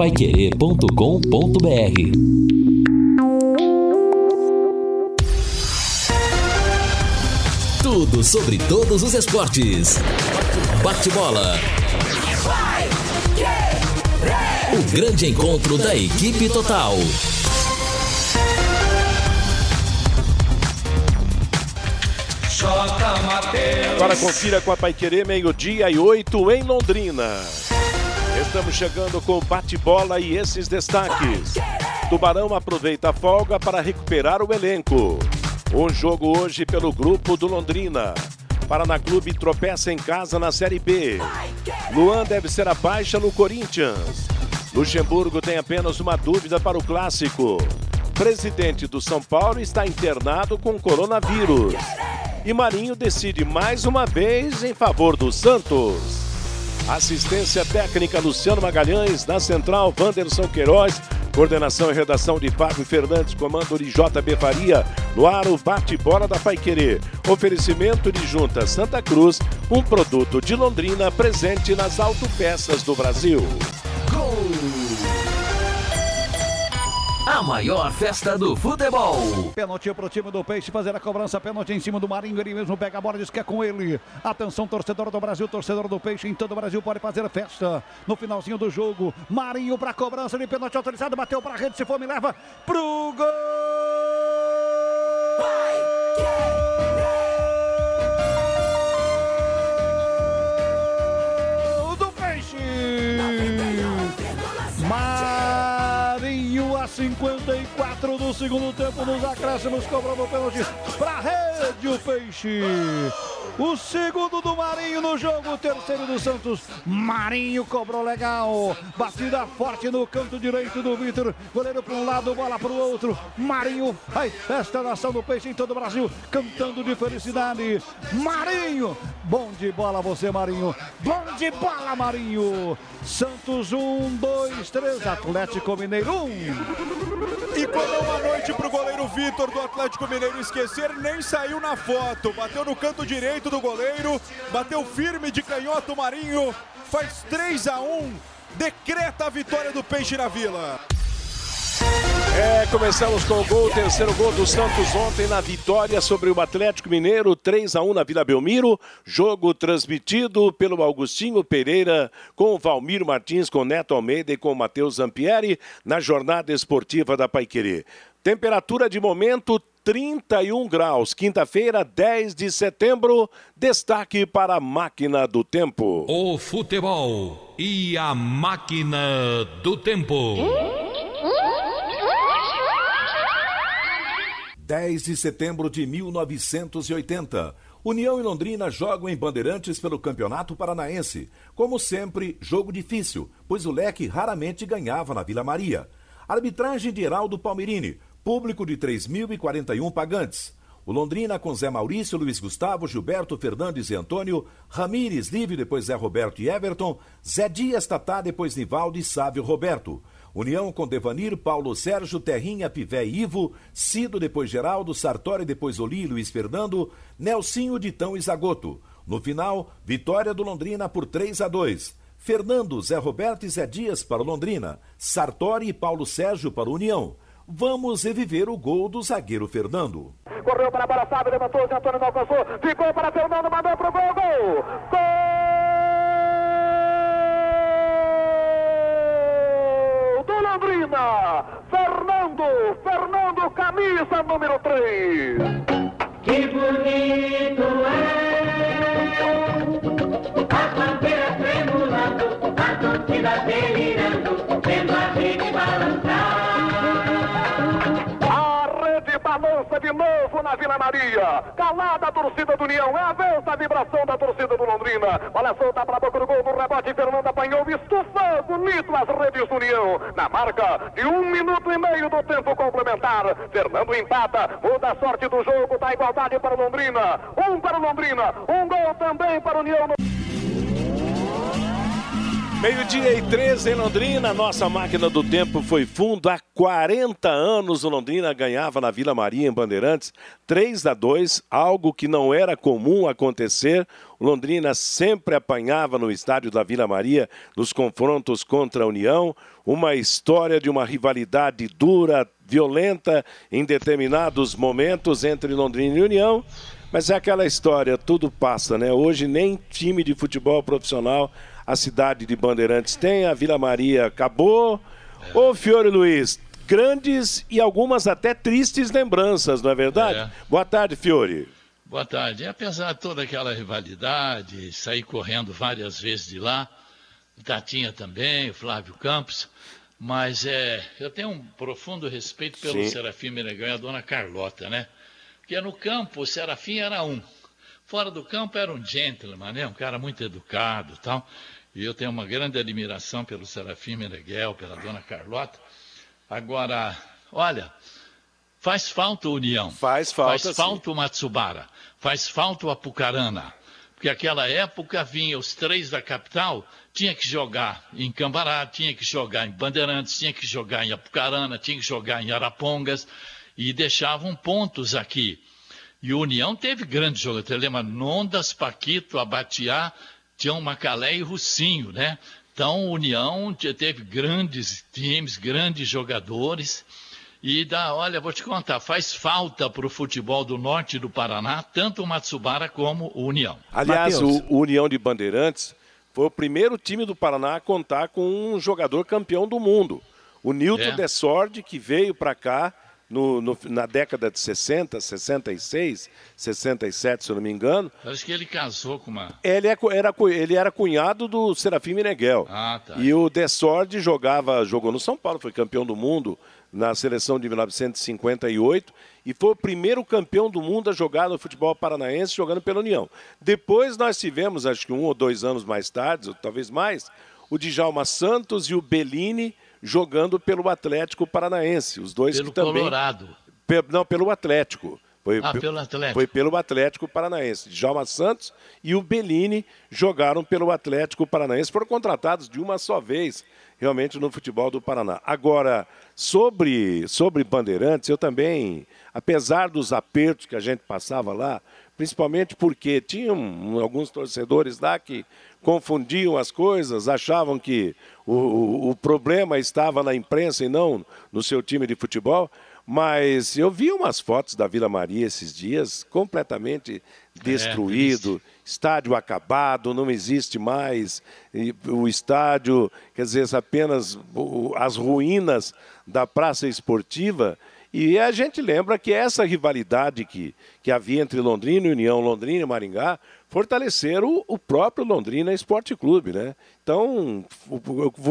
Paiquerê.com.br Tudo sobre todos os esportes. Bate-bola. O grande encontro da equipe total. Agora confira com a Paiquerê, meio-dia e oito em Londrina. Estamos chegando com bate-bola e esses destaques. Tubarão aproveita a folga para recuperar o elenco. Um jogo hoje pelo grupo do Londrina. Paraná Clube tropeça em casa na Série B. Luan deve ser a baixa no Corinthians. Luxemburgo tem apenas uma dúvida para o clássico. Presidente do São Paulo está internado com coronavírus. E Marinho decide mais uma vez em favor do Santos. Assistência técnica Luciano Magalhães, na central Wanderson Queiroz, coordenação e redação de Fábio Fernandes, comando de JB Faria, no ar o bate-bola da Paiquerê. Oferecimento de Junta Santa Cruz, um produto de Londrina presente nas autopeças do Brasil. Maior festa do futebol. Pênalti pro time do Peixe fazer a cobrança. Pênalti em cima do Marinho. Ele mesmo pega a bola diz que é com ele. Atenção, torcedor do Brasil, torcedor do Peixe em todo o Brasil pode fazer festa. No finalzinho do jogo, Marinho pra cobrança de pênalti autorizado. Bateu pra rede. Se for, me leva pro gol. 54 do segundo tempo nos acréscimos cobrando pênalti para rede o Peixe. O segundo do Marinho no jogo, o terceiro do Santos. Marinho cobrou legal. Batida forte no canto direito do Vitor. Goleiro para um lado, bola para o outro. Marinho faz festa da ação do Peixe em todo o Brasil, cantando de felicidade. Marinho, bom de bola você, Marinho. Bom de bola, Marinho. Santos 1, 2, 3. Atlético Mineiro 1. E como é uma noite pro goleiro Vitor do Atlético Mineiro esquecer, nem saiu na foto. Bateu no canto direito do goleiro, bateu firme de canhoto Marinho, faz 3 a 1 decreta a vitória do Peixe na Vila. É, começamos com o gol, o terceiro gol do Santos ontem na vitória sobre o Atlético Mineiro, 3 a 1 na Vila Belmiro. Jogo transmitido pelo Augustinho Pereira, com o Valmir Martins, com o Neto Almeida e com o Matheus Zampieri, na jornada esportiva da Paiquerê. Temperatura de momento 31 graus. Quinta-feira, 10 de setembro. Destaque para a máquina do tempo. O futebol e a máquina do tempo. 10 de setembro de 1980. União e Londrina jogam em Bandeirantes pelo Campeonato Paranaense. Como sempre, jogo difícil, pois o Leque raramente ganhava na Vila Maria. Arbitragem de Heraldo Palmerini, público de 3.041 pagantes. O Londrina com Zé Maurício, Luiz Gustavo, Gilberto, Fernandes e Antônio, Ramires, Livre, depois Zé Roberto e Everton, Zé Dias, Tatá, depois Nivaldo e Sávio Roberto. União com Devanir, Paulo Sérgio, Terrinha, Pivé e Ivo, Cido, depois Geraldo, Sartori, depois Oli, Luiz Fernando, Nelsinho, Ditão e Zagoto. No final, vitória do Londrina por 3 a 2. Fernando, Zé Roberto e Zé Dias para o Londrina, Sartori e Paulo Sérgio para o União. Vamos reviver o gol do zagueiro Fernando. Correu para a bola, sabe, levantou, Zé Antônio não alcançou, ficou para Fernando, mandou pro gol, gol! Gol do Londrina! Fernando, Fernando, camisa número 3. Que bonito é a bandeira tremulando, a torcida delirando, na Vila Maria. Calada a torcida do União. É a vez da vibração da torcida do Londrina. Bola solta para a boca do gol do rebote. Fernando apanhou, estufou bonito as redes do União. Na marca de um minuto e meio do tempo complementar. Fernando empata, muda a sorte do jogo. Dá igualdade para o Londrina. Um para o Londrina, um gol também para o União. Meio-dia e 13 em Londrina, nossa máquina do tempo foi fundo. Há 40 anos o Londrina ganhava na Vila Maria, em Bandeirantes, 3 a 2, algo que não era comum acontecer. O Londrina sempre apanhava no estádio da Vila Maria nos confrontos contra a União. Uma história de uma rivalidade dura, violenta em determinados momentos entre Londrina e União. Mas é aquela história, tudo passa, né? Hoje nem time de futebol profissional a cidade de Bandeirantes tem, a Vila Maria acabou. É. Ô Fiore Luiz, grandes e algumas até tristes lembranças, não é verdade? É. Boa tarde, Fiore. Boa tarde. Apesar de toda aquela rivalidade, sair correndo várias vezes de lá, o Tatinha também, o Flávio Campos, mas é, eu tenho um profundo respeito pelo Sim. Serafim Menegão e a dona Carlota, né? Porque no campo o Serafim era um. Fora do campo era um gentleman, né? Um cara muito educado tal. E eu tenho uma grande admiração pelo Serafim Meneghel, pela dona Carlota. Agora, olha, faz falta a União. Faz falta. Faz falta o Matsubara. Faz falta o Apucarana. Porque aquela época vinha os três da capital, tinha que jogar em Cambará, tinha que jogar em Bandeirantes, tinha que jogar em Apucarana, tinha que jogar em Arapongas e deixavam pontos aqui. E o União teve grandes jogadores. Lembra Nondas, Paquito, Abatiá, Tião Macalé e Russinho, né? Então, União teve grandes times, grandes jogadores. E dá, olha, vou te contar, faz falta para o futebol do norte do Paraná, tanto o Matsubara como o União. Aliás, o, o, União de Bandeirantes foi o primeiro time do Paraná a contar com um jogador campeão do mundo. O Nilton é. Desord, que veio para cá no, no, na década de 60, 66, 67, se eu não me engano. Parece que ele casou com uma. Ele, é, era, ele era cunhado do Serafim Meneghel. Ah, tá. E o Desord jogava, jogou no São Paulo, foi campeão do mundo na seleção de 1958 e foi o primeiro campeão do mundo a jogar no futebol paranaense jogando pela União. Depois nós tivemos, acho que um ou dois anos mais tarde, ou talvez mais, o Djalma Santos e o Bellini jogando pelo Atlético Paranaense. Os dois pelo que também. Colorado. Pe... Não, pelo Atlético. Foi, ah, pelo Atlético. Foi pelo Atlético Paranaense. Djalma Santos e o Bellini jogaram pelo Atlético Paranaense. Foram contratados de uma só vez, realmente, no futebol do Paraná. Agora, sobre, sobre Bandeirantes, eu também, apesar dos apertos que a gente passava lá, principalmente porque tinham alguns torcedores lá que confundiam as coisas, achavam que o, o, o, problema estava na imprensa e não no seu time de futebol. Mas eu vi umas fotos da Vila Maria esses dias, completamente é, destruído, é, estádio acabado, não existe mais. o estádio, quer dizer, apenas as ruínas da praça esportiva. E a gente lembra que essa rivalidade que, que havia entre Londrina e União, Londrina e Maringá, fortalecer o, o próprio Londrina Esporte Clube, né? Então, o,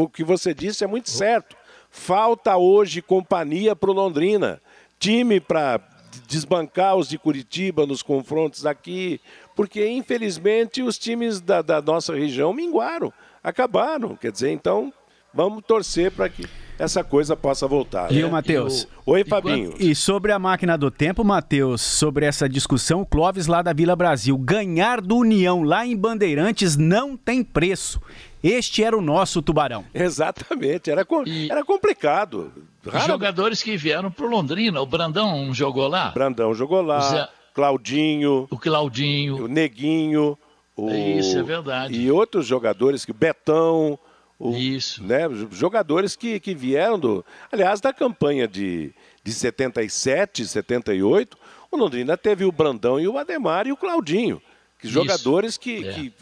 o, que você disse é muito certo. Falta hoje companhia para o Londrina, time para desbancar os de Curitiba nos confrontos aqui, porque infelizmente os times da, da nossa região minguaram, acabaram. Quer dizer, então vamos torcer para que essa coisa possa voltar. Viu, né? Matheus? Oi, Fabinho. E sobre a máquina do tempo, Matheus, sobre essa discussão, Clóvis lá da Vila Brasil. Ganhar do União lá em Bandeirantes não tem preço. Este era o nosso tubarão. Exatamente, era, e... era complicado. Raro... Jogadores que vieram para Londrina, o Brandão jogou lá? Brandão jogou lá, Zé... Claudinho. O Claudinho. O Neguinho. O... Isso, é verdade. E outros jogadores, que Betão. O, Isso. Né, jogadores que, que vieram do. Aliás, da campanha de, de 77, 78, o Londrina teve o Brandão e o Ademar e o Claudinho. Que jogadores que, é. que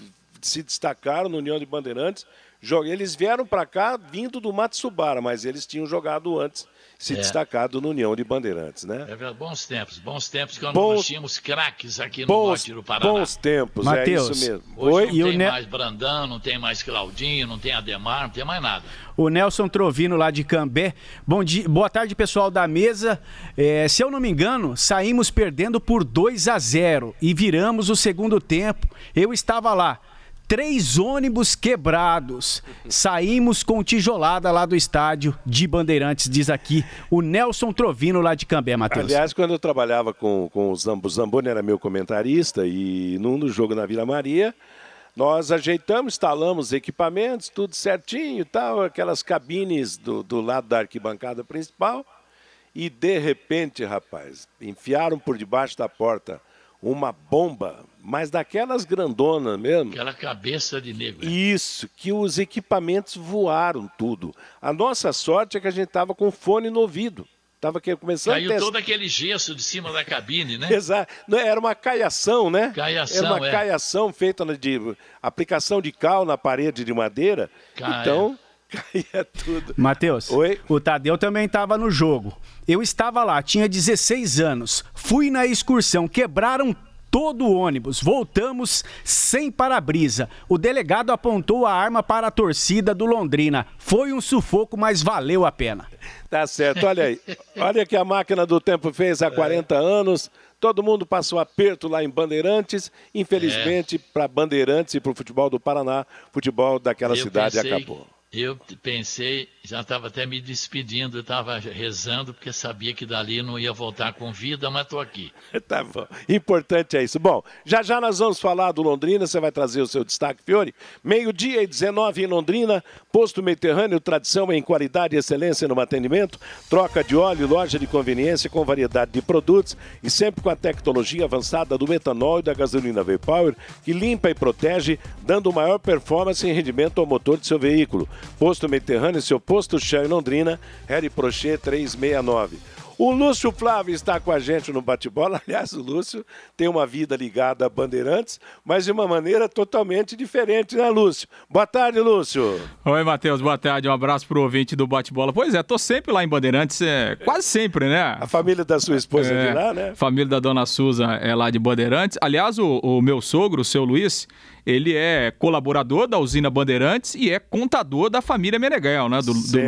se destacaram no União de Bandeirantes. Eles vieram para cá vindo do Matsubara, mas eles tinham jogado antes se é. destacado no União de Bandeirantes, né? É verdade, bons tempos, bons tempos que nós bons, tínhamos craques aqui no bons, norte do Paraná. Bons tempos, Mateus, é isso mesmo. Hoje Oi? não e tem ne... mais Brandão, não tem mais Claudinho, não tem Ademar, não tem mais nada. O Nelson Trovino lá de Cambé. Bom dia, boa tarde, pessoal da mesa. É, se eu não me engano, saímos perdendo por 2 a 0 e viramos o segundo tempo. Eu estava lá três ônibus quebrados. Saímos com tijolada lá do estádio de Bandeirantes, diz aqui o Nelson Trovino lá de Cambé, Matheus. Aliás, quando eu trabalhava com, com o Zamboni, era meu comentarista, e num do jogo na Vila Maria, Nós ajeitamos, instalamos equipamentos, tudo certinho tal, aquelas cabines do, do lado da arquibancada principal. E de repente, rapaz, enfiaram por debaixo da porta uma bomba, mas daquelas grandonas mesmo. Aquela cabeça de negro. Isso, que os equipamentos voaram tudo. A nossa sorte é que a gente estava com fone no ouvido. Tava aqui começando Caiu a testar. todo aquele gesso de cima da cabine, né? Exato. Era uma caiação, né? Caiação, Era uma é. caiação feita de aplicação de cal na parede de madeira. Caia. Então, caía tudo. Matheus, Oi? o Tadeu também estava no jogo. Eu estava lá, tinha 16 anos. Fui na excursão, quebraram todo o ônibus. Voltamos sem para-brisa. O delegado apontou a arma para a torcida do Londrina. Foi um sufoco, mas valeu a pena. Tá certo, olha aí. Olha que a máquina do tempo fez há 40 anos. Todo mundo passou aperto lá em Bandeirantes. Infelizmente, para Bandeirantes e para o futebol do Paraná, futebol daquela Eu cidade pensei- acabou. Eu pensei, já estava até me despedindo, estava rezando, porque sabia que dali não ia voltar com vida, mas estou aqui. Tá bom. Importante é isso. Bom, já já nós vamos falar do Londrina. Você vai trazer o seu destaque, Fiore. Meio-dia e 19 em Londrina. Posto Mediterrâneo, tradição em qualidade e excelência no atendimento. Troca de óleo, loja de conveniência com variedade de produtos e sempre com a tecnologia avançada do etanol e da gasolina V-Power, que limpa e protege, dando maior performance e rendimento ao motor de seu veículo. Posto Mediterrâneo, seu posto Shell em Londrina, Harry Prochet 369. O Lúcio Flávio está com a gente no bate-bola. Aliás, o Lúcio tem uma vida ligada a Bandeirantes, mas de uma maneira totalmente diferente, né, Lúcio? Boa tarde, Lúcio. Oi, Matheus, boa tarde. Um abraço pro ouvinte do bate-bola. Pois é, tô sempre lá em Bandeirantes, é, quase sempre, né? A família da sua esposa é de lá, né? Família da dona Suza é lá de Bandeirantes. Aliás, o, o meu sogro, o seu Luiz, ele é colaborador da usina Bandeirantes e é contador da família Meneghel, né? Do, do,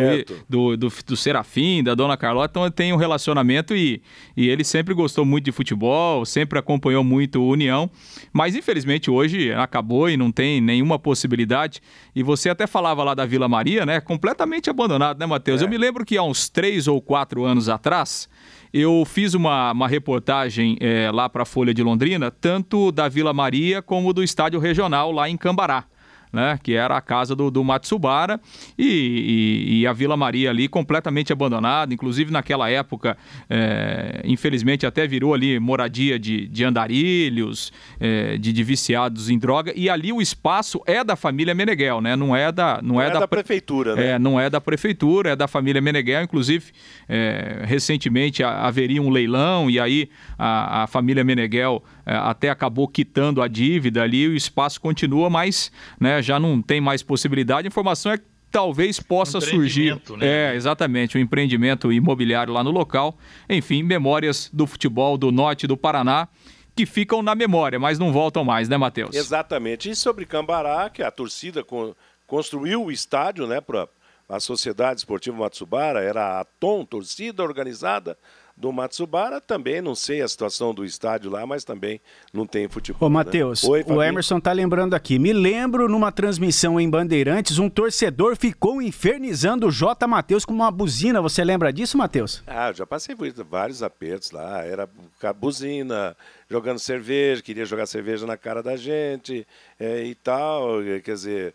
do, do, do Serafim, da dona Carlota. Então tem um relacionamento e, e ele sempre gostou muito de futebol, sempre acompanhou muito o União. Mas infelizmente hoje acabou e não tem nenhuma possibilidade. E você até falava lá da Vila Maria, né? Completamente abandonado, né, Matheus? Eu me lembro que há uns três ou quatro anos atrás. Eu fiz uma, uma reportagem eh, lá para a Folha de Londrina, tanto da Vila Maria como do estádio regional lá em Cambará. Né, que era a casa do, do Matsubara e, e- e a Vila Maria ali completamente abandonada, inclusive naquela época, eh, infelizmente até virou ali moradia de, de andarilhos, eh, de, de viciados em droga, e ali o espaço é da família Meneghel, né, não é da, não Não é é da pre- prefeitura, né? É, não é da prefeitura, é da família Meneghel. Inclusive, é, recentemente ha- haveria um leilão e aí a, a família Meneghel é, até acabou quitando a dívida ali. O espaço continua, mas né, já não tem mais possibilidade. A informação é que talvez possa surgir. Empreendimento, né? É, exatamente, um empreendimento imobiliário lá no local. Enfim, memórias do futebol do norte do Paraná que ficam na memória, mas não voltam mais, né, Matheus? Exatamente. E sobre Cambará, que a torcida con- construiu o estádio, né, para a Sociedade Esportiva Matsubara, era a TOM, torcida organizada do Matsubara. Também não sei a situação do estádio lá, mas também não tem futebol. Ô, né? Matheus, o. Emerson tá lembrando aqui. Me lembro numa transmissão em Bandeirantes, um torcedor ficou infernizando o J. Matheus com uma buzina. Você lembra disso, Matheus? Ah, eu já passei por vários apertos lá. Era com a buzina, jogando cerveja, queria jogar cerveja na cara da gente é, e tal. eh, Quer dizer,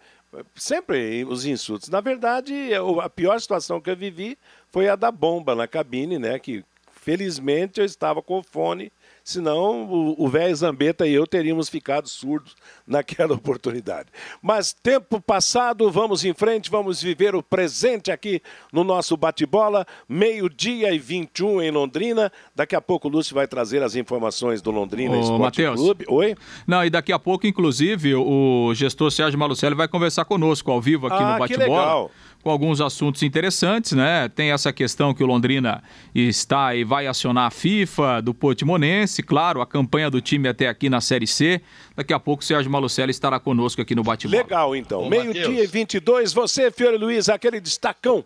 sempre os insultos. Na verdade, eu- a pior situação que eu vivi foi a da bomba na cabine, né? Que felizmente eu estava com fone. Senão o- velho Zambeta e eu teríamos ficado surdos naquela oportunidade. Mas tempo passado, vamos em frente, vamos viver o presente aqui no nosso bate-bola. Meio-dia e 21 em Londrina. Daqui a pouco o Lúcio vai trazer as informações do Londrina Ô, Esporte Matheus. Clube. Oi? Não, e daqui a pouco, inclusive, o gestor Sérgio Malucelli vai conversar conosco ao vivo aqui Ah, no que Bate-Bola. legal. Com alguns assuntos interessantes, né? Tem essa questão que o Londrina está e vai acionar a FIFA do Portimonense, claro, a campanha do time até aqui na Série C. Daqui a pouco o Sérgio Malucelli estará conosco aqui no Bate-Bola. Legal, então. Meio-dia e 22. Você, Fiore Luiz, aquele destacão.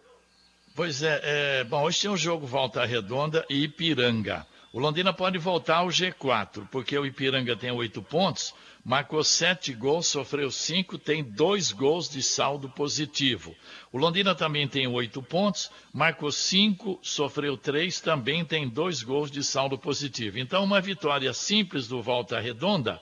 Pois é, é, bom, hoje tem um jogo Volta Redonda e Ipiranga. O Londrina pode voltar ao G4, porque o Ipiranga tem oito pontos, marcou sete gols, sofreu cinco, tem dois gols de saldo positivo. O Londrina também tem oito pontos, marcou cinco, sofreu três, também tem dois gols de saldo positivo. Então, uma vitória simples do Volta Redonda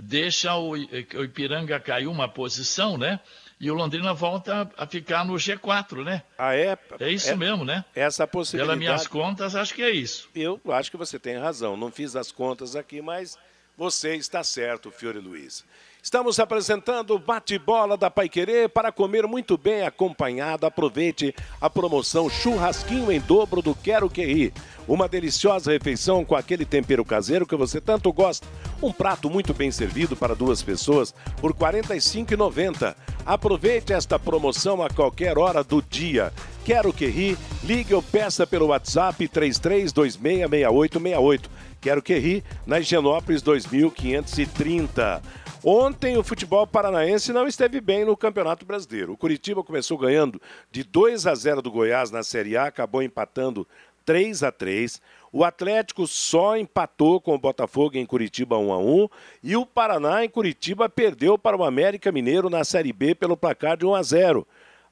deixa o, o Ipiranga cair uma posição, né? E o Londrina volta a ficar no G4, né? Ah, é? É isso é, mesmo, né? Essa possibilidade. Pelas minhas contas, acho que é isso. Eu acho que você tem razão. Não fiz as contas aqui, mas você está certo, Fiore Luiz. Estamos apresentando o bate-bola da Paiquerê para comer muito bem acompanhado. Aproveite a promoção Churrasquinho em dobro do Quero Que Rir. Uma deliciosa refeição com aquele tempero caseiro que você tanto gosta. Um prato muito bem servido para duas pessoas por R$ 45,90. Aproveite esta promoção a qualquer hora do dia. Quero Que Rir, ligue ou peça pelo WhatsApp 33266868. Quero Que Rir, na Higienópolis 2530. Ontem o futebol paranaense não esteve bem no Campeonato Brasileiro. O Curitiba começou ganhando de 2 a 0 do Goiás na Série A, acabou empatando 3 a 3. O Atlético só empatou com o Botafogo em Curitiba 1 a 1 e o Paraná em Curitiba perdeu para o América Mineiro na Série B pelo placar de 1 a 0.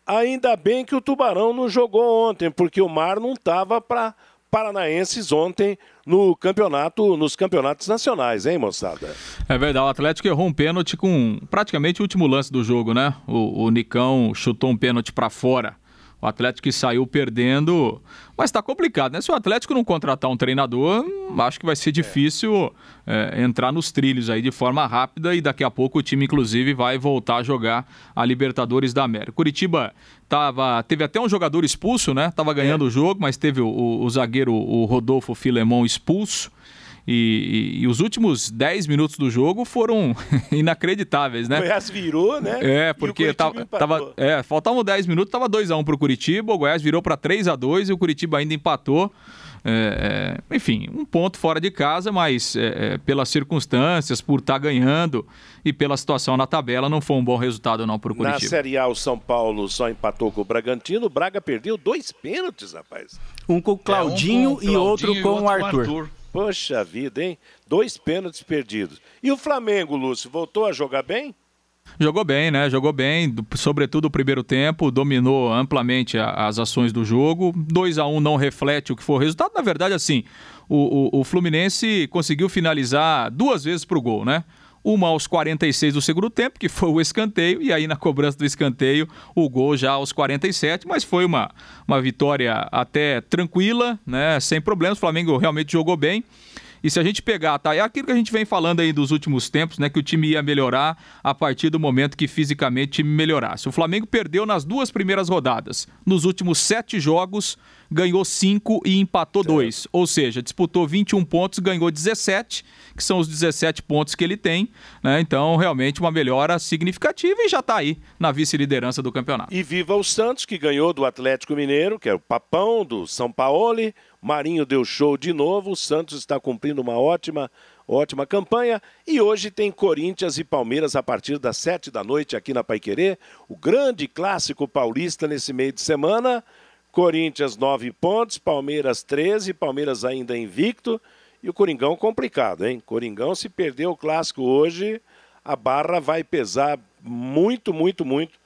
Ainda bem que o Tubarão não jogou ontem, porque o Mar não estava para paranaenses ontem no campeonato, nos campeonatos nacionais, hein, moçada? É verdade, o Atlético errou um pênalti com praticamente o último lance do jogo, né? O, o Nicão chutou um pênalti para fora. O Atlético que saiu perdendo, mas está complicado, né? Se o Atlético não contratar um treinador, acho que vai ser difícil é, entrar nos trilhos aí de forma rápida e daqui a pouco o time, inclusive, vai voltar a jogar a Libertadores da América. Curitiba tava, teve até um jogador expulso, né? Tava ganhando é. o jogo, mas teve o, o, o zagueiro, o Rodolfo Filemon, expulso. E, e, e, os últimos 10 minutos do jogo foram inacreditáveis, né? O Goiás virou, né? É, porque tava, tava, é, faltavam 10 minutos, tava 2x1 pro Curitiba, o Goiás virou para 3 a 2 e o Curitiba ainda empatou. É, é, enfim, um ponto fora de casa, mas é, é pelas circunstâncias, por estar tá ganhando e pela situação na tabela, não foi um bom resultado não para o Curitiba. Na Série A, o São Paulo só empatou com o Bragantino, o Braga perdeu dois pênaltis, rapaz. Um com o Claudinho, é, um com o Claudinho e outro com, e outro o Arthur. Arthur. Poxa vida, hein? Dois pênaltis perdidos. E o Flamengo, Lúcio, voltou a jogar bem? Jogou bem, né? Jogou bem, sobretudo o primeiro tempo, dominou amplamente as ações do jogo. 2 a 1 um não reflete o que foi o resultado. Na verdade, assim, o, o, o Fluminense conseguiu finalizar duas vezes para o gol, né? Uma aos 46 do segundo tempo, que foi o escanteio, e aí na cobrança do escanteio, o gol já aos 47, mas foi uma, uma vitória até tranquila, né? Sem problemas. O Flamengo realmente jogou bem. E se a gente pegar, tá? É aquilo que a gente vem falando aí dos últimos tempos, né? Que o time ia melhorar a partir do momento que fisicamente melhorasse. O Flamengo perdeu nas duas primeiras rodadas. Nos últimos sete jogos, ganhou cinco e empatou dois. Ou seja, disputou 21 pontos, ganhou 17, que são os 17 pontos que ele tem. Né? Então, realmente, uma melhora significativa e já está aí na vice-liderança do campeonato. E viva o Santos, que ganhou do Atlético Mineiro, que é o papão do São Paulo. Marinho deu show de novo. O Santos está cumprindo uma ótima, ótima campanha. E hoje tem Corinthians e Palmeiras a partir das sete da noite aqui na Paiquerê. O grande clássico paulista nesse meio de semana. Corinthians nove pontos, Palmeiras 13, Palmeiras ainda invicto. E o Coringão complicado, hein? Coringão, se perder o clássico hoje, a barra vai pesar muito, muito, muito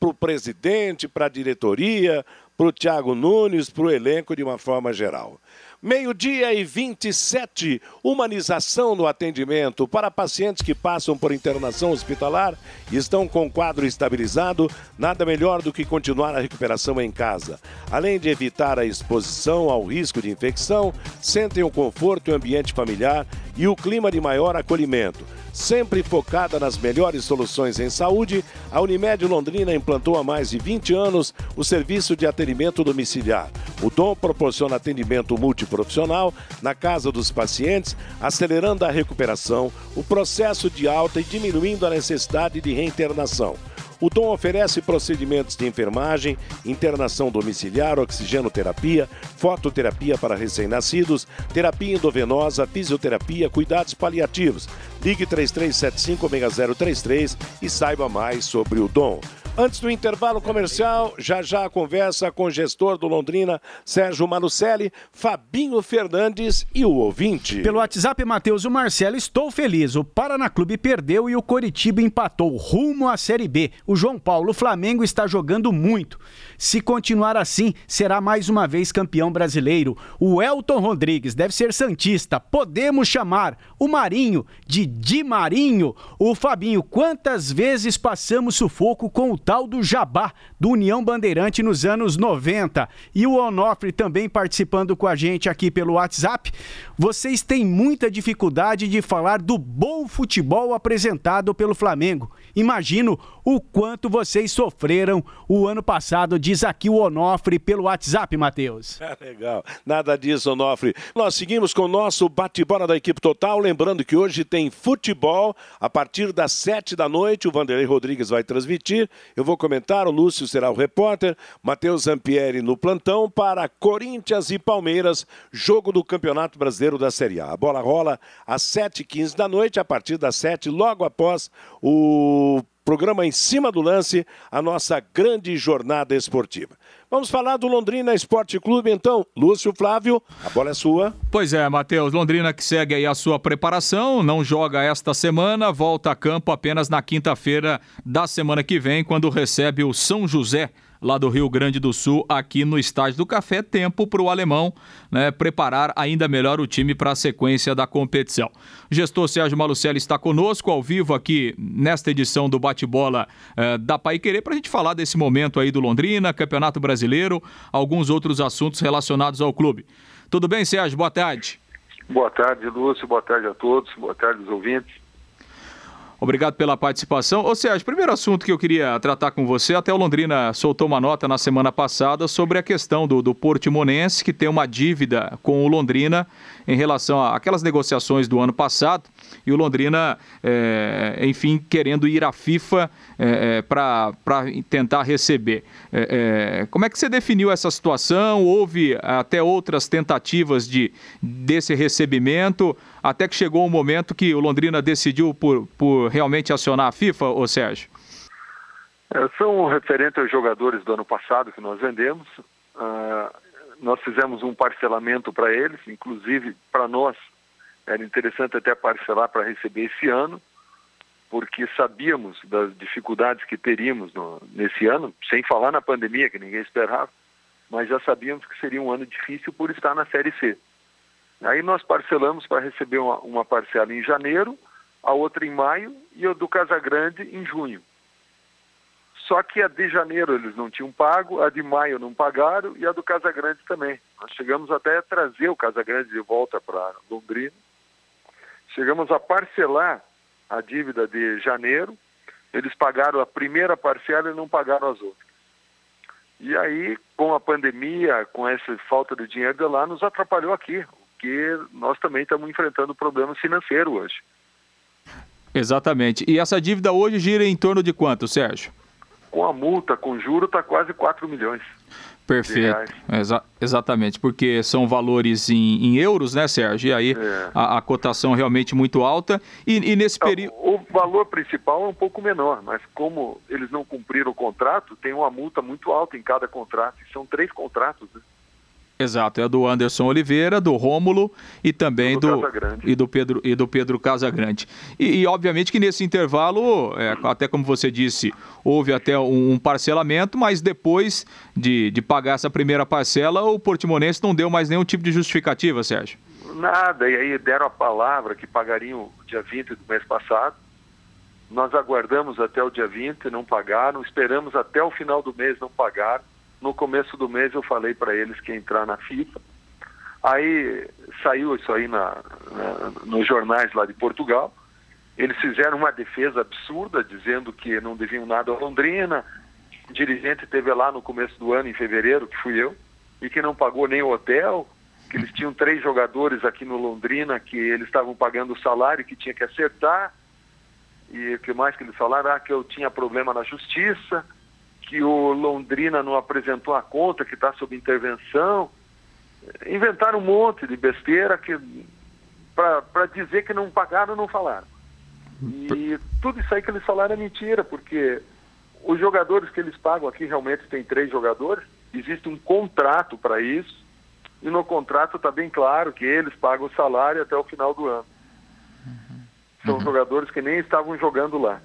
para o presidente, para a diretoria, para o Thiago Nunes, para o elenco de uma forma geral. Meio-dia e 27, humanização no atendimento para pacientes que passam por internação hospitalar e estão com quadro estabilizado, nada melhor do que continuar a recuperação em casa. Além de evitar a exposição ao risco de infecção, sentem o conforto e o ambiente familiar e o clima de maior acolhimento. Sempre focada nas melhores soluções em saúde, a Unimed Londrina implantou há mais de 20 anos o serviço de atendimento domiciliar. O Dom proporciona atendimento multiprofissional na casa dos pacientes, acelerando a recuperação, o processo de alta e diminuindo a necessidade de reinternação. O Dom oferece procedimentos de enfermagem, internação domiciliar, oxigenoterapia, fototerapia para recém-nascidos, terapia endovenosa, fisioterapia, cuidados paliativos. Ligue 3375-6033 e saiba mais sobre o Dom. Antes do intervalo comercial, já já a conversa com o gestor do Londrina, Sérgio Malucelli, Fabinho Fernandes e o ouvinte. Pelo WhatsApp, Matheus, Marcelo, estou feliz. O Paraná Clube perdeu e o Coritiba empatou rumo à Série B. O João Paulo, o Flamengo está jogando muito. Se continuar assim, será mais uma vez campeão brasileiro. O Elton Rodrigues deve ser Santista. Podemos chamar o Marinho de Di Marinho. O Fabinho, quantas vezes passamos sufoco com o tal do Jabá, do União Bandeirante nos anos 90. E o Onofre também participando com a gente aqui pelo WhatsApp. Vocês têm muita dificuldade de falar do bom futebol apresentado pelo Flamengo. Imagino o quanto vocês sofreram o ano passado, diz aqui o Onofre pelo WhatsApp, Matheus. É legal, nada disso, Onofre. Nós seguimos com o nosso bate-bola da equipe total. Lembrando que hoje tem futebol a partir das sete da noite. O Vanderlei Rodrigues vai transmitir. Eu vou comentar, o Lúcio será o repórter, Matheus Zampieri no plantão para Corinthians e Palmeiras, jogo do Campeonato Brasileiro da Série A. A bola rola às 7h15 da noite, a partir das 7 logo após o programa em cima do lance, a nossa grande jornada esportiva. Vamos falar do Londrina Esporte Clube, então. Lúcio Flávio, a bola é sua. Pois é, Matheus. Londrina que segue aí a sua preparação, não joga esta semana, volta a campo apenas na quinta-feira da semana que vem, quando recebe o São José lá do Rio Grande do Sul, aqui no Estádio do Café. Tempo para o alemão né, preparar ainda melhor o time para a sequência da competição. O gestor Sérgio Malucelli está conosco ao vivo aqui nesta edição do Bate-Bola eh, da Pai Querer para a gente falar desse momento aí do Londrina, Campeonato Brasileiro, alguns outros assuntos relacionados ao clube. Tudo bem, Sérgio? Boa tarde. Boa tarde, Lúcio. Boa tarde a todos. Boa tarde, os ouvintes. Obrigado pela participação. Ô Sérgio, primeiro assunto que eu queria tratar com você, até o Londrina soltou uma nota na semana passada sobre a questão do, do Portimonense, que tem uma dívida com o Londrina em relação àquelas negociações do ano passado, e o Londrina, é, enfim, querendo ir à FIFA é, é, para tentar receber. É, é, como é que você definiu essa situação? Houve até outras tentativas de, desse recebimento? até que chegou um momento que o Londrina decidiu por, por realmente acionar a FIFA, ô Sérgio? É, são referentes aos jogadores do ano passado que nós vendemos. Uh, nós fizemos um parcelamento para eles, inclusive para nós era interessante até parcelar para receber esse ano, porque sabíamos das dificuldades que teríamos no, nesse ano, sem falar na pandemia que ninguém esperava, mas já sabíamos que seria um ano difícil por estar na Série C. Aí nós parcelamos para receber uma, uma parcela em janeiro, a outra em maio e a do Casagrande em junho. Só que a de janeiro eles não tinham pago, a de maio não pagaram e a do Casagrande também. Nós chegamos até a trazer o Casagrande de volta para Londrina. Chegamos a parcelar a dívida de janeiro, eles pagaram a primeira parcela e não pagaram as outras. E aí, com a pandemia, com essa falta de dinheiro de lá, nos atrapalhou aqui porque nós também estamos enfrentando problemas financeiros hoje. Exatamente. E essa dívida hoje gira em torno de quanto, Sérgio? Com a multa, com juro, está quase 4 milhões. Perfeito, Exa exatamente, porque são valores em, em, euros, né, Sérgio? E aí é. a, a, cotação realmente muito alta. E, e nesse período. O valor principal é um pouco menor, mas como eles não cumpriram o contrato, tem uma multa muito alta em cada contrato. São três contratos, né? Exato, é do Anderson Oliveira, do Rômulo e também do, do e do Pedro e do Pedro Casagrande. E, e obviamente que nesse intervalo, é, até como você disse, houve até um, um parcelamento, mas depois de, de pagar essa primeira parcela, o Portimonense não deu mais nenhum tipo de justificativa, Sérgio. Nada, e aí deram a palavra que pagariam dia 20 do mês passado. Nós aguardamos até o dia 20, não pagaram, esperamos até o final do mês, não pagaram no começo do mês eu falei para eles que ia entrar na FIFA. Aí saiu isso aí na, na, nos jornais lá de Portugal. Eles fizeram uma defesa absurda, dizendo que não deviam nada a Londrina. O dirigente teve lá no começo do ano, em fevereiro, que fui eu, e que não pagou nem o hotel, que eles tinham três jogadores aqui no Londrina que eles estavam pagando o salário que tinha que acertar. E o que mais que eles falaram? Ah, que eu tinha problema na justiça que o Londrina não apresentou a conta, que está sob intervenção. Inventaram um monte de besteira que para dizer que não pagaram, não falaram. E tudo isso aí que eles falaram é mentira, porque os jogadores que eles pagam aqui realmente tem três jogadores, existe um contrato para isso, e no contrato está bem claro que eles pagam o salário até o final do ano. São Uhum. jogadores que nem estavam jogando lá.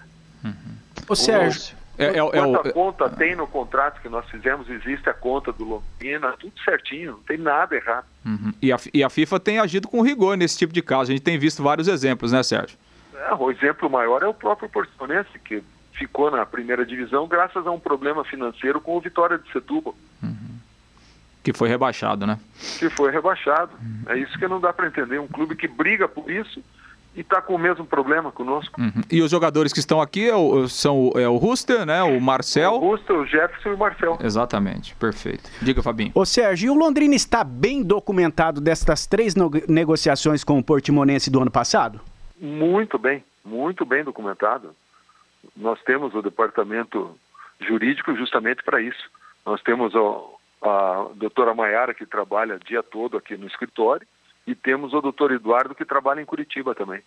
Ô, Sérgio. É, é, é, conta tem no contrato que nós fizemos, existe a conta do Londrina, tudo certinho, não tem nada errado. Uhum. E, a, e a FIFA tem agido com rigor nesse tipo de caso. A gente tem visto vários exemplos, né, Sérgio? É, o exemplo maior é o próprio Portimonense, que ficou na primeira divisão graças a um problema financeiro com o Vitória de Setúbal, Que foi rebaixado, né? que foi rebaixado. É isso que não dá para entender. Um clube que briga por isso e está com o mesmo problema conosco. Uhum. E os jogadores que estão aqui é o- são o- é o Ruster, né? O Marcel. O Augusto, o Jefferson e o Marcel. Exatamente, perfeito. Diga, Fabinho. Ô Sérgio, e o Londrina está bem documentado destas três no- negociações com o Portimonense do ano passado? Muito bem, muito bem documentado. Nós temos o departamento jurídico justamente para isso. Nós temos o- a doutora Maiara, que trabalha o dia todo aqui no escritório, e temos o doutor Eduardo, que trabalha em Curitiba também.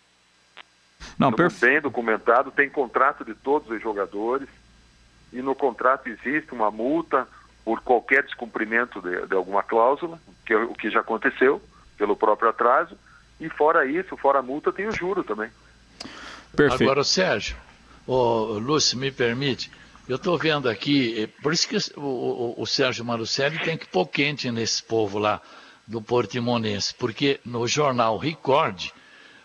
Não, Estamos bem documentado, tem contrato de todos os jogadores, e no contrato existe uma multa por qualquer descumprimento de, de alguma cláusula, que é o que já aconteceu, pelo próprio atraso, e fora isso, fora a multa, tem o juro também. Perfeito. Agora, Sérgio, ô, Lúcio, me permite, eu estou vendo aqui, eh, por isso que o, o- o Sérgio Marucelli tem que pôr quente nesse povo lá do Portimonense, porque no jornal Record,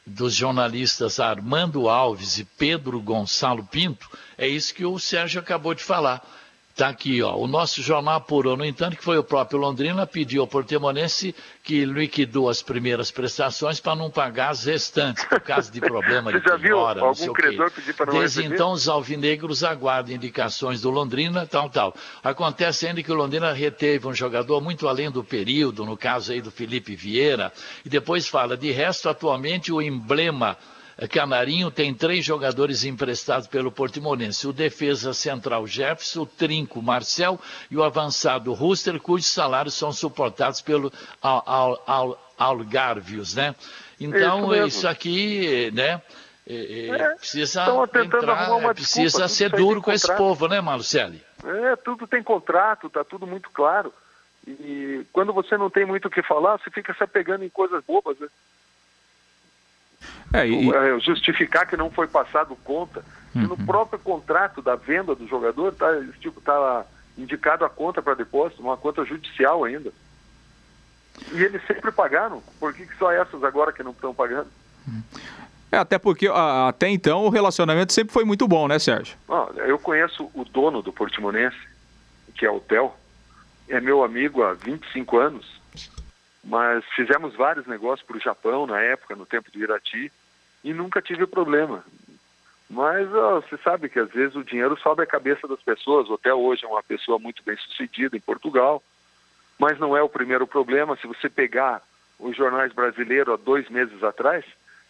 dos jornalistas Armando Alves e Pedro Gonçalo Pinto, é isso que o Sérgio acabou de falar. Está aqui, ó. O nosso jornal apurou, no entanto, que foi o próprio Londrina pediu ao Portimonense que liquidou as primeiras prestações para não pagar as restantes, por causa de problema de Você já viu penhora, não algum sei o quê. credor pedir para não Desde então, os alvinegros aguardam indicações do Londrina, tal, tal. Acontece ainda que o Londrina reteve um jogador muito além do período, no caso aí do Felipe Vieira, e depois fala, de resto, atualmente o emblema Canarinho tem três jogadores emprestados pelo Portimonense, o defesa central Jefferson, o trinco Marcel e o avançado Ruster, cujos salários são suportados pelo Al, Al, Al, Algarvios, né? Então, Isso isso aqui, né? eh, eh, É, precisa entrar, é, precisa desculpa, ser duro com esse povo, né, Marcelo? É, tudo tem contrato, tá tudo muito claro. E quando você não tem muito o que falar, você fica se apegando em coisas bobas, né? É, e- É, Justificar que não foi passado conta. E no próprio contrato da venda do jogador tá, tipo, tá indicado a conta para depósito, uma conta judicial ainda. E eles sempre pagaram. Por que, que só essas agora que não estão pagando? é, até porque a- até então o relacionamento sempre foi muito bom, né, Sérgio? Ó, eu conheço o dono do Portimonense, que é o Theo. É meu amigo há 25 anos. Mas fizemos vários negócios para o Japão na época, no tempo do Irati, e nunca tive problema. Mas ó, você sabe que às vezes o dinheiro sobe a cabeça das pessoas. Theo hoje é uma pessoa muito bem sucedida em Portugal, mas não é o primeiro problema. Se você pegar os jornais brasileiros há dois meses atrás,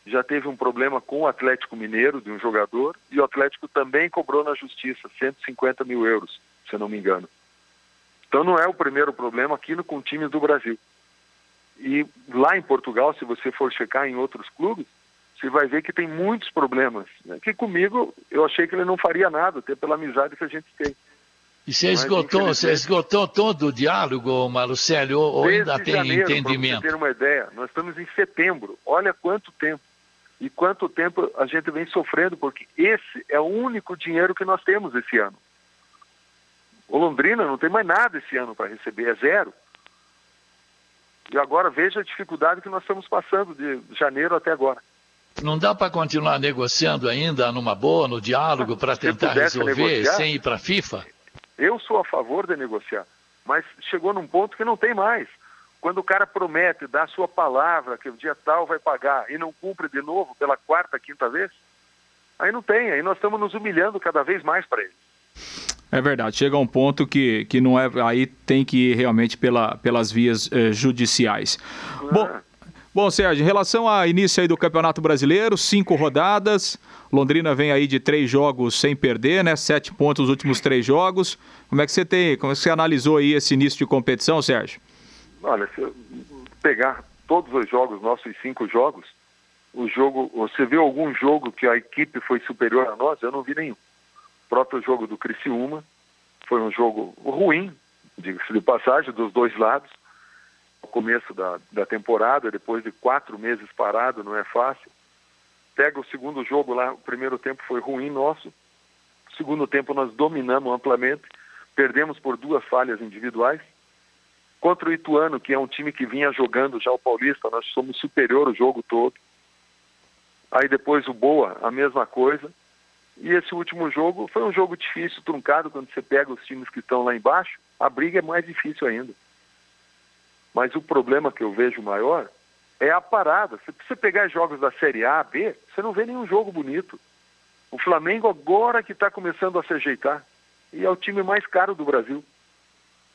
já teve um problema com o Atlético Mineiro, de um jogador, e o Atlético também cobrou na justiça 150 mil euros, se não me engano. Então não é o primeiro problema aqui no, com times do Brasil. E lá em Portugal, se você for checar em outros clubes, você vai ver que tem muitos problemas. Né? Que comigo eu achei que ele não faria nada, até pela amizade que a gente tem. E você Mas, esgotou, você esgotou todo o diálogo, Marcelo, ou, ainda tem janeiro, Para entendimento? você ter uma ideia, nós estamos em setembro. Olha quanto tempo. E quanto tempo a gente vem sofrendo, porque esse é o único dinheiro que nós temos esse ano. O Londrina não tem mais nada esse ano para receber, é zero. E agora veja a dificuldade que nós estamos passando de janeiro até agora. Não dá para continuar negociando ainda numa boa, no diálogo, para tentar resolver negociar- sem ir para a FIFA? Eu sou a favor de negociar, mas chegou num ponto que não tem mais. Quando o cara promete, dá a sua palavra que o dia tal vai pagar e não cumpre de novo pela quarta, quinta vez, aí não tem, aí nós estamos nos humilhando cada vez mais para ele. É verdade, chega um ponto que, que não é. Aí tem que ir realmente pela, pelas vias eh, judiciais. Bom, bom, Sérgio, em relação ao início aí do Campeonato Brasileiro, cinco rodadas. Londrina vem aí de três jogos sem perder, né? Sete pontos nos últimos três jogos. Como é que você tem, como é que você analisou aí esse início de competição, Sérgio? Olha, se eu pegar todos os jogos, nossos cinco jogos, o jogo, você viu algum jogo que a equipe foi superior a nós? Eu não vi nenhum. próprio jogo do Criciúma, foi um jogo ruim, diga-se de passagem, dos dois lados. Começo da, da temporada, depois de quatro meses parado, não é fácil. Pega o segundo jogo lá, o primeiro tempo foi ruim nosso. O segundo tempo nós dominamos amplamente, perdemos por duas falhas individuais. Contra o Ituano, que é um time que vinha jogando já o Paulista, nós somos superior o jogo todo. Aí depois o Boa, a mesma coisa. E esse último jogo foi um jogo difícil, truncado, quando você pega os times que estão lá embaixo, a briga é mais difícil ainda. Mas o problema que eu vejo maior é a parada. Se você pegar jogos da Série A, B, você não vê nenhum jogo bonito. O Flamengo agora que está começando a se ajeitar. E é o time mais caro do Brasil.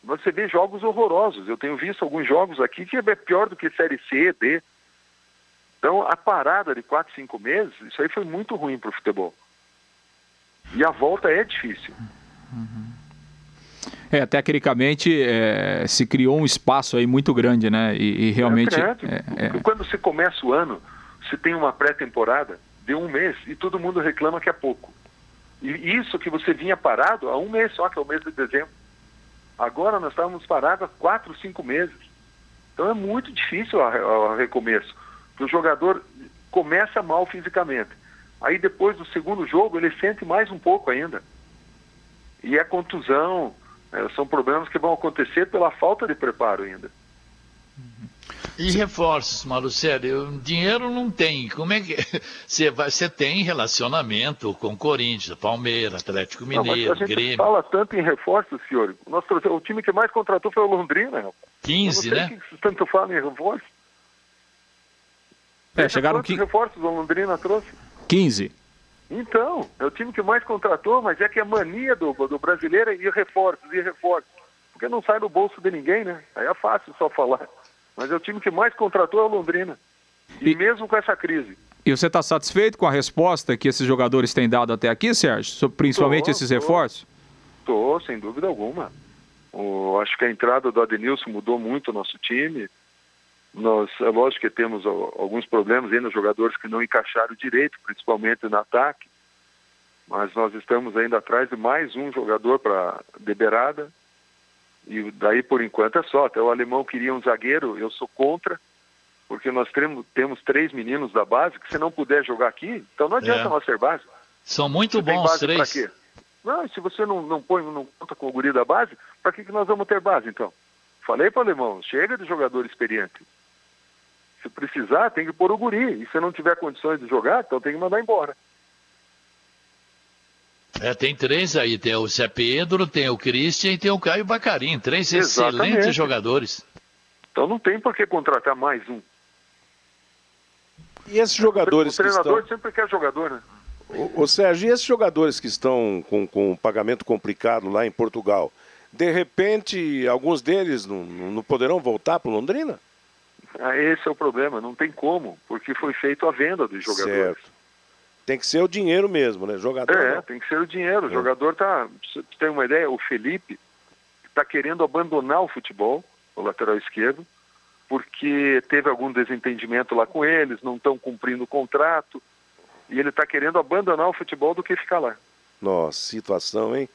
Você vê jogos horrorosos. Eu tenho visto alguns jogos aqui que é pior do que Série C, D. Então, a parada de quatro, cinco meses, isso aí foi muito ruim para o futebol. E a volta é difícil. É, tecnicamente é, se criou um espaço aí muito grande, né? E, e realmente. É é, é, Quando você começa o ano, você tem uma pré-temporada de um mês e todo mundo reclama que é pouco. E isso que você vinha parado há um mês só, que é o mês de dezembro. Agora nós estávamos parados há quatro, cinco meses. Então é muito difícil o recomeço. O jogador começa mal fisicamente. Aí depois do segundo jogo ele sente mais um pouco ainda. E é contusão, é, são problemas que vão acontecer pela falta de preparo ainda. E reforços, Malucelli, dinheiro não tem. Como é que você vai? Você tem relacionamento com Corinthians, Palmeiras, Atlético Mineiro, não, a gente Grêmio. fala tanto em reforços, senhor. Nosso, o time que mais contratou foi o Londrina. 15, né? Que tanto fala em reforço. É, chegaram Quantos reforços o Londrina trouxe? 15. Então, é o time que mais contratou, mas é que a mania do, do brasileiro é ir reforços, ir reforços. Porque não sai do bolso de ninguém, né? Aí é fácil só falar. Mas é o time que mais contratou é o Londrina. E, e mesmo com essa crise. E você está satisfeito com a resposta que esses jogadores têm dado até aqui, Sérgio? Principalmente tô, esses tô, reforços? Estou, sem dúvida alguma. O, acho que a entrada do Adenilson mudou muito o nosso time. Nós, é lógico que temos alguns problemas nos jogadores que não encaixaram direito, principalmente no ataque, mas nós estamos ainda atrás de mais um jogador para Beberada, e daí por enquanto é só. Até o alemão queria um zagueiro, eu sou contra, porque nós temos, temos três meninos da base que se não puder jogar aqui, então não adianta é. nós ser base. São muito você bons três. Quê? Não, se você não, não põe, não conta com o guri da base, para que, que nós vamos ter base então? Falei para o alemão, chega de jogador experiente. Se precisar, tem que pôr o guri. E se não tiver condições de jogar, então tem que mandar embora. É, tem três aí, tem o Zé Pedro, tem o Christian e tem o Caio Bacarim, três Exatamente. excelentes jogadores. Então não tem por que contratar mais um. E esses jogadores o treinador estão... sempre quer jogador, né? O, o Sérgio, e esses jogadores que estão com, com um pagamento complicado lá em Portugal, de repente, alguns deles não, não poderão voltar para Londrina? Ah, esse é o problema, não tem como, porque foi feito a venda dos jogadores. Certo. Tem que ser o dinheiro mesmo, né? Jogador. É, não. tem que ser o dinheiro. O é. jogador tá. Você tem uma ideia? O Felipe está querendo abandonar o futebol, o lateral esquerdo, porque teve algum desentendimento lá com eles, não estão cumprindo o contrato, e ele está querendo abandonar o futebol do que ficar lá. Nossa, situação, hein?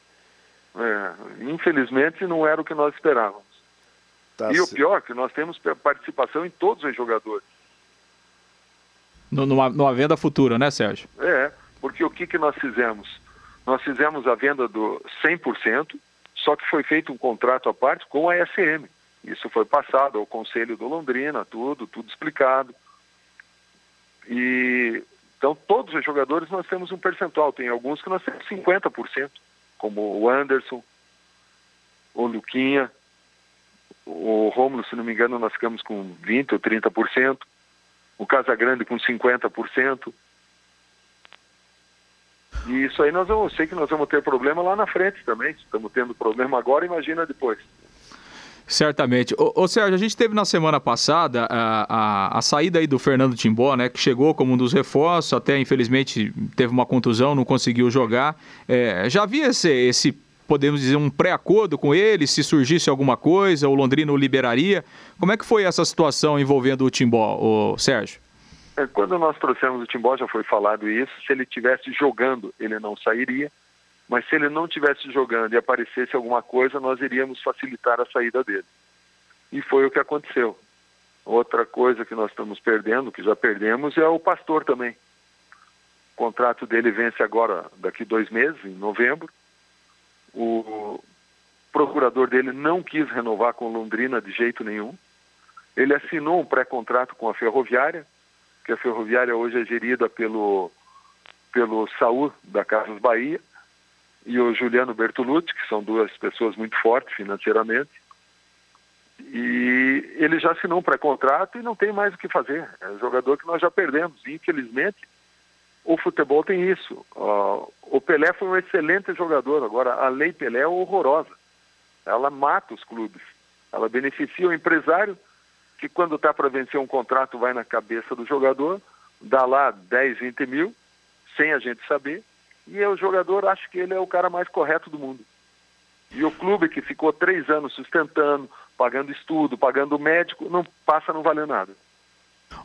É, infelizmente não era o que nós esperávamos. Tá e o pior, é que nós temos participação em todos os jogadores. No, numa, numa venda futura, né, Sérgio? É, porque o que, que nós fizemos? Nós fizemos a venda do 100%, só que foi feito um contrato à parte com a SM. Isso foi passado ao Conselho do Londrina, tudo, tudo explicado. E então todos os jogadores nós temos um percentual, tem alguns que nós temos 50%, como o Anderson, o Luquinha, o Rômulo, se não me engano, nós ficamos com 20 ou 30%, o Casagrande com 50%. E isso aí nós vamos, sei que nós vamos ter problema lá na frente também. Estamos tendo problema agora, imagina depois. Certamente. Ô, ô Sérgio, a gente teve na semana passada a, a, a, saída aí do Fernando Timbó, né? Que chegou como um dos reforços, até infelizmente teve uma contusão, não conseguiu jogar. É, já havia esse, esse podemos dizer, um pré-acordo com ele, se surgisse alguma coisa, o Londrina o liberaria. Como é que foi essa situação envolvendo o Timbó, o Sérgio? É, quando nós trouxemos o Timbó, já foi falado isso, se ele estivesse jogando, ele não sairia, Mas se ele não estivesse jogando e aparecesse alguma coisa, nós iríamos facilitar a saída dele. E foi o que aconteceu. Outra coisa que nós estamos perdendo, que já perdemos, é o pastor também. O contrato dele vence agora, daqui dois meses, em novembro. O procurador dele não quis renovar com Londrina de jeito nenhum. Ele assinou um pré-contrato com a Ferroviária, que a Ferroviária hoje é gerida pelo, pelo Saúl da Casas Bahia e o Juliano Bertolucci, que são duas pessoas muito fortes financeiramente. E ele já assinou um pré-contrato e não tem mais o que fazer. É um jogador que nós já perdemos. Infelizmente, o futebol tem isso. Uh, o Pelé foi um excelente jogador. Agora, a lei Pelé é horrorosa. Ela mata os clubes. Ela beneficia o empresário, que quando está para vencer um contrato vai na cabeça do jogador, dá lá 10, 20 mil, sem a gente saber, e o jogador acha que ele é o cara mais correto do mundo. E o clube que ficou três anos sustentando, pagando estudo, pagando médico, não passa não valer nada.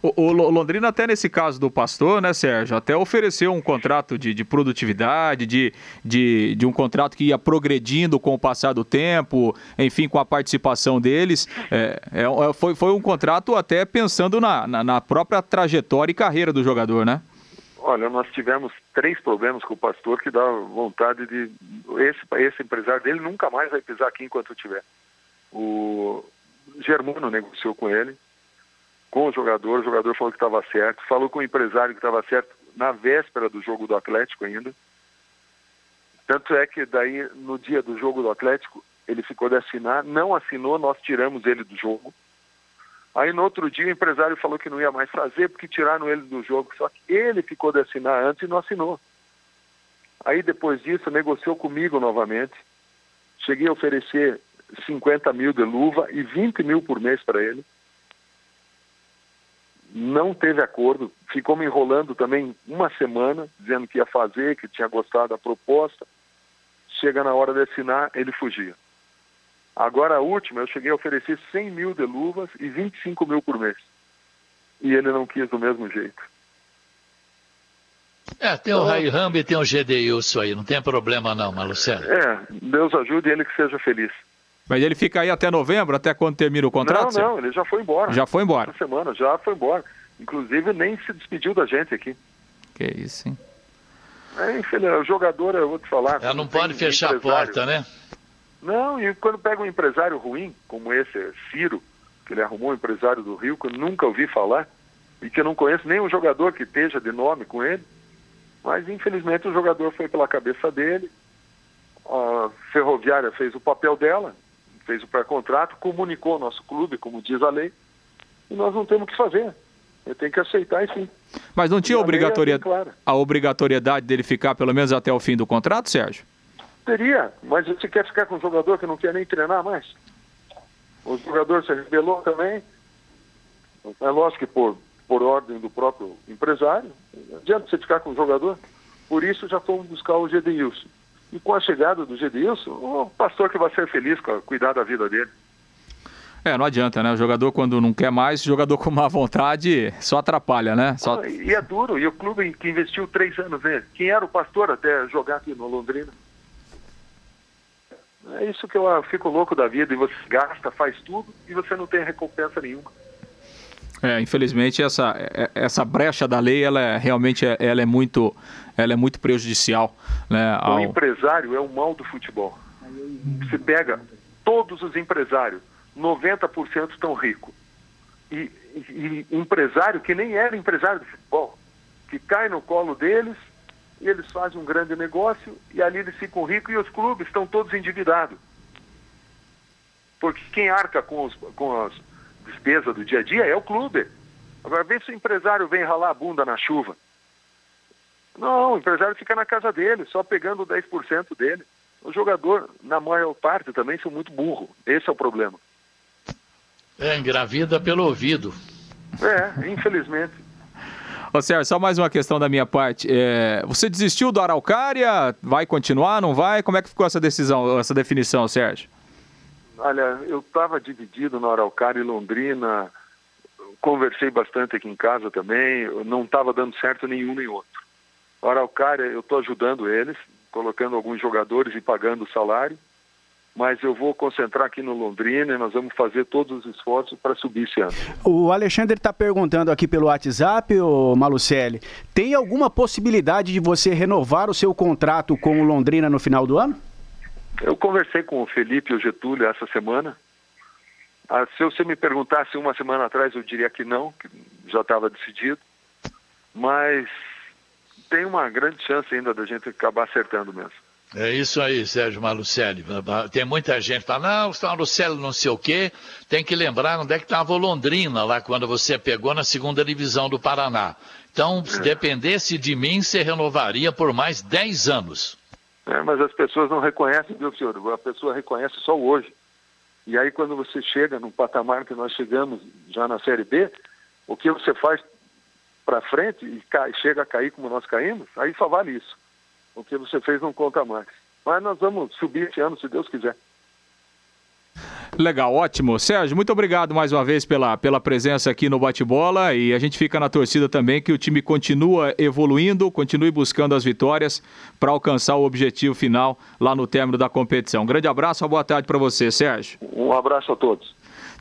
O, o, Londrina, até nesse caso do pastor, né, Sérgio, até ofereceu um contrato de, de produtividade, de, de, de, um contrato que ia progredindo com o passar do tempo, enfim, com a participação deles. É, é, é foi, foi um contrato até pensando na, na, na, própria trajetória e carreira do jogador, né? Olha, nós tivemos três problemas com o pastor que dá vontade de. Esse, esse empresário dele nunca mais vai pisar aqui enquanto tiver. O Germano negociou com ele com o jogador, o jogador falou que estava certo, falou com o empresário que estava certo na véspera do jogo do Atlético ainda. Tanto é que daí, no dia do jogo do Atlético, ele ficou de assinar, não assinou, nós tiramos ele do jogo. Aí no outro dia o empresário falou que não ia mais fazer porque tiraram ele do jogo, só que ele ficou de assinar antes e não assinou. Aí depois disso negociou comigo novamente, cheguei a oferecer 50 mil de luva e 20 mil por mês para ele não teve acordo, ficou me enrolando também uma semana, dizendo que ia fazer, que tinha gostado da proposta. Chega na hora de assinar, ele fugia. Agora a última, eu cheguei a oferecer 100 mil de luvas e 25 mil por mês. E ele não quis do mesmo jeito. É, tem o Rai Rambi e tem o GDilson aí, não tem problema não, Malucelo. É, Deus ajude ele que seja feliz. Mas ele fica aí até novembro, até quando termina o contrato? Não, não, ele já foi embora. Já foi embora? Essa semana, já foi embora. Inclusive, nem se despediu da gente aqui. Que isso, hein? É, infeliz, o jogador, eu vou te falar... Ela não pode fechar a porta, né? Não, e quando pega um empresário ruim, como esse Ciro, que ele arrumou um empresário do Rio, que eu nunca ouvi falar, e que eu não conheço nem um jogador que esteja de nome com ele, mas infelizmente o jogador foi pela cabeça dele, a Ferroviária fez o papel dela, fez o pré-contrato, comunicou ao nosso clube, como diz a lei, e nós não temos o que fazer. Eu tenho que aceitar e sim. Mas não tinha obrigatoriedade, é assim, a obrigatoriedade dele ficar pelo menos até o fim do contrato, Sérgio? Teria, mas você quer ficar com um jogador que não quer nem treinar mais? O jogador se rebelou também. É lógico que por, por ordem do próprio empresário. Não adianta você ficar com o jogador. Por isso já fomos buscar o Gedeilson. E com a chegada do Gedilson, o pastor que vai ser feliz com cuidar da vida dele. É, não adianta, né? O jogador, quando não quer mais, o jogador com má vontade só atrapalha, né? Só... Ah, e é duro. E o clube que investiu três anos nele, quem era o pastor até jogar aqui no Londrina? É isso que eu fico louco da vida. E você gasta, faz tudo e você não tem recompensa nenhuma. É, infelizmente essa, é, essa brecha da lei, ela é, realmente é, ela é muito, ela é muito prejudicial, né? Ao... O empresário é o mal do futebol. Você pega todos os empresários, 90% estão ricos. E, e, e empresário que nem era empresário de futebol, que cai no colo deles e eles fazem um grande negócio e ali eles ficam ricos e os clubes estão todos endividados. Porque quem arca com, os, com as despesa do dia a dia é o clube. Agora, vê se o empresário vem ralar a bunda na chuva. Não, o empresário fica na casa dele, só pegando 10% dele. O jogador, na maior parte, também são muito burro. Esse é o problema. É, engravida pelo ouvido. É, infelizmente. Ô Sérgio, só mais uma questão da minha parte. É, você desistiu do Araucária? Vai continuar, não vai? Como é que ficou essa decisão, essa definição, Sérgio? Olha, eu estava dividido no Araucária e Londrina, conversei bastante aqui em casa também, não estava dando certo nenhum nem outro. O Araucária, eu estou ajudando eles, colocando alguns jogadores e pagando o salário. Mas eu vou concentrar aqui no Londrina e nós vamos fazer todos os esforços para subir esse ano. O Alexandre está perguntando aqui pelo WhatsApp, o Malucelli, tem alguma possibilidade de você renovar o seu contrato com o Londrina no final do ano? Eu conversei com o Felipe e o Getúlio essa semana. Ah, se você me perguntasse uma semana atrás, eu diria que não, que já estava decidido. Mas tem uma grande chance ainda da gente acabar acertando mesmo. É isso aí, Sérgio Malucelli. Tem muita gente que fala, não, o Malucelli não sei o quê. Tem que lembrar onde é que estava o Londrina lá quando você pegou na segunda divisão do Paraná. Então, se dependesse de mim, você renovaria por mais 10 anos. É, mas as pessoas não reconhecem, viu, senhor? A pessoa reconhece só hoje. E aí, quando você chega no patamar que nós chegamos já na Série B, o que você faz para frente e cai, chega a cair como nós caímos, aí só vale isso. O que você fez não conta mais. Mas nós vamos subir esse ano, se Deus quiser. Legal, ótimo. Sérgio, muito obrigado mais uma vez pela, pela presença aqui no Bate-Bola e a gente fica na torcida também que o time continua evoluindo, continue buscando as vitórias para alcançar o objetivo final lá no término da competição. Um grande abraço, uma boa tarde para você, Sérgio. Um abraço a todos.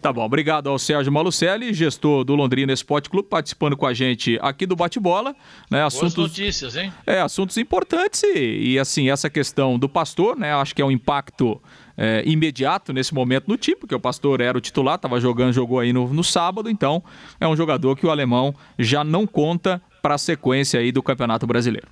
Tá bom, obrigado ao Sérgio Malucelli, gestor do Londrina Esporte Clube, participando com a gente aqui do Bate-Bola. Né, assuntos, Boas notícias, hein? É, assuntos importantes e, e, assim, essa questão do pastor, né, acho que é um impacto é, imediato nesse momento no time, porque o pastor era o titular, estava jogando, jogou aí no, no sábado, então é um jogador que o alemão já não conta para a sequência aí do Campeonato Brasileiro.